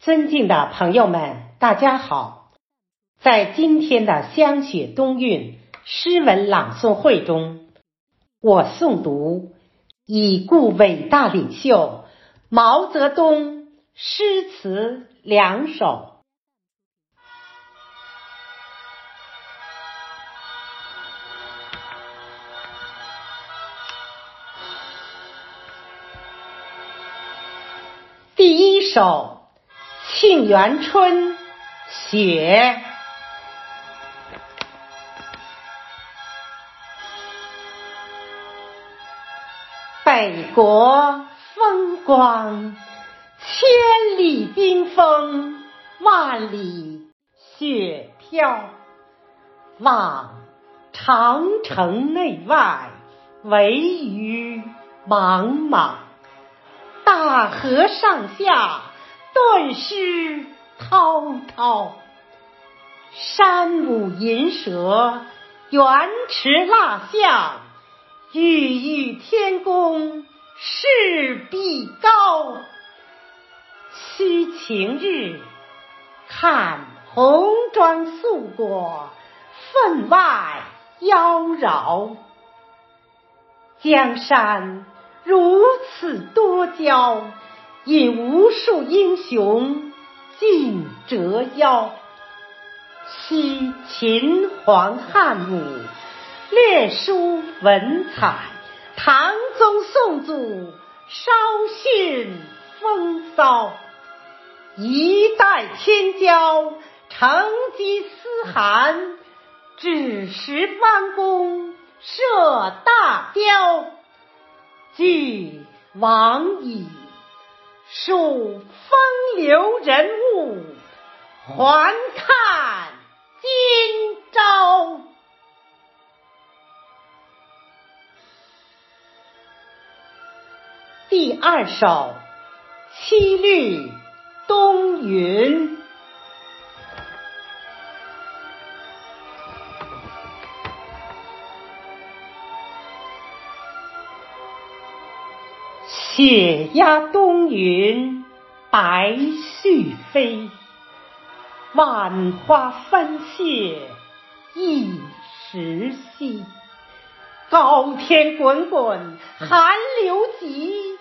尊敬的朋友们，大家好！在今天的香雪冬韵诗文朗诵会中，我诵读已故伟大领袖毛泽东诗词两首。第一首。《沁园春·雪》北国风光，千里冰封，万里雪飘。望长城内外，惟余莽莽。大河上下。顿失滔滔，山舞银蛇，原驰蜡象，欲与天宫势必高。须晴日，看红装素裹，分外妖娆。江山如此多娇。引无数英雄竞折腰，惜秦皇汉武略输文采，唐宗宋祖稍逊风骚。一代天骄成吉思汗，只识弯弓射大雕。俱往矣。数风流人物，还看今朝。第二首《七律东云》。雪压冬云，白絮飞。万花纷谢一时稀。高天滚滚寒流急，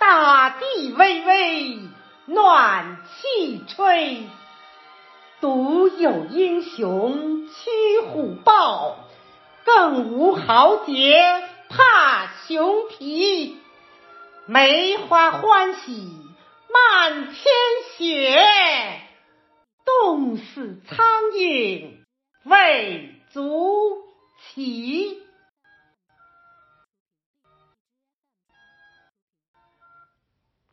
大地巍巍暖气吹。独有英雄驱虎豹，更无豪杰怕熊皮。梅花欢喜漫天雪，冻死苍蝇未足奇。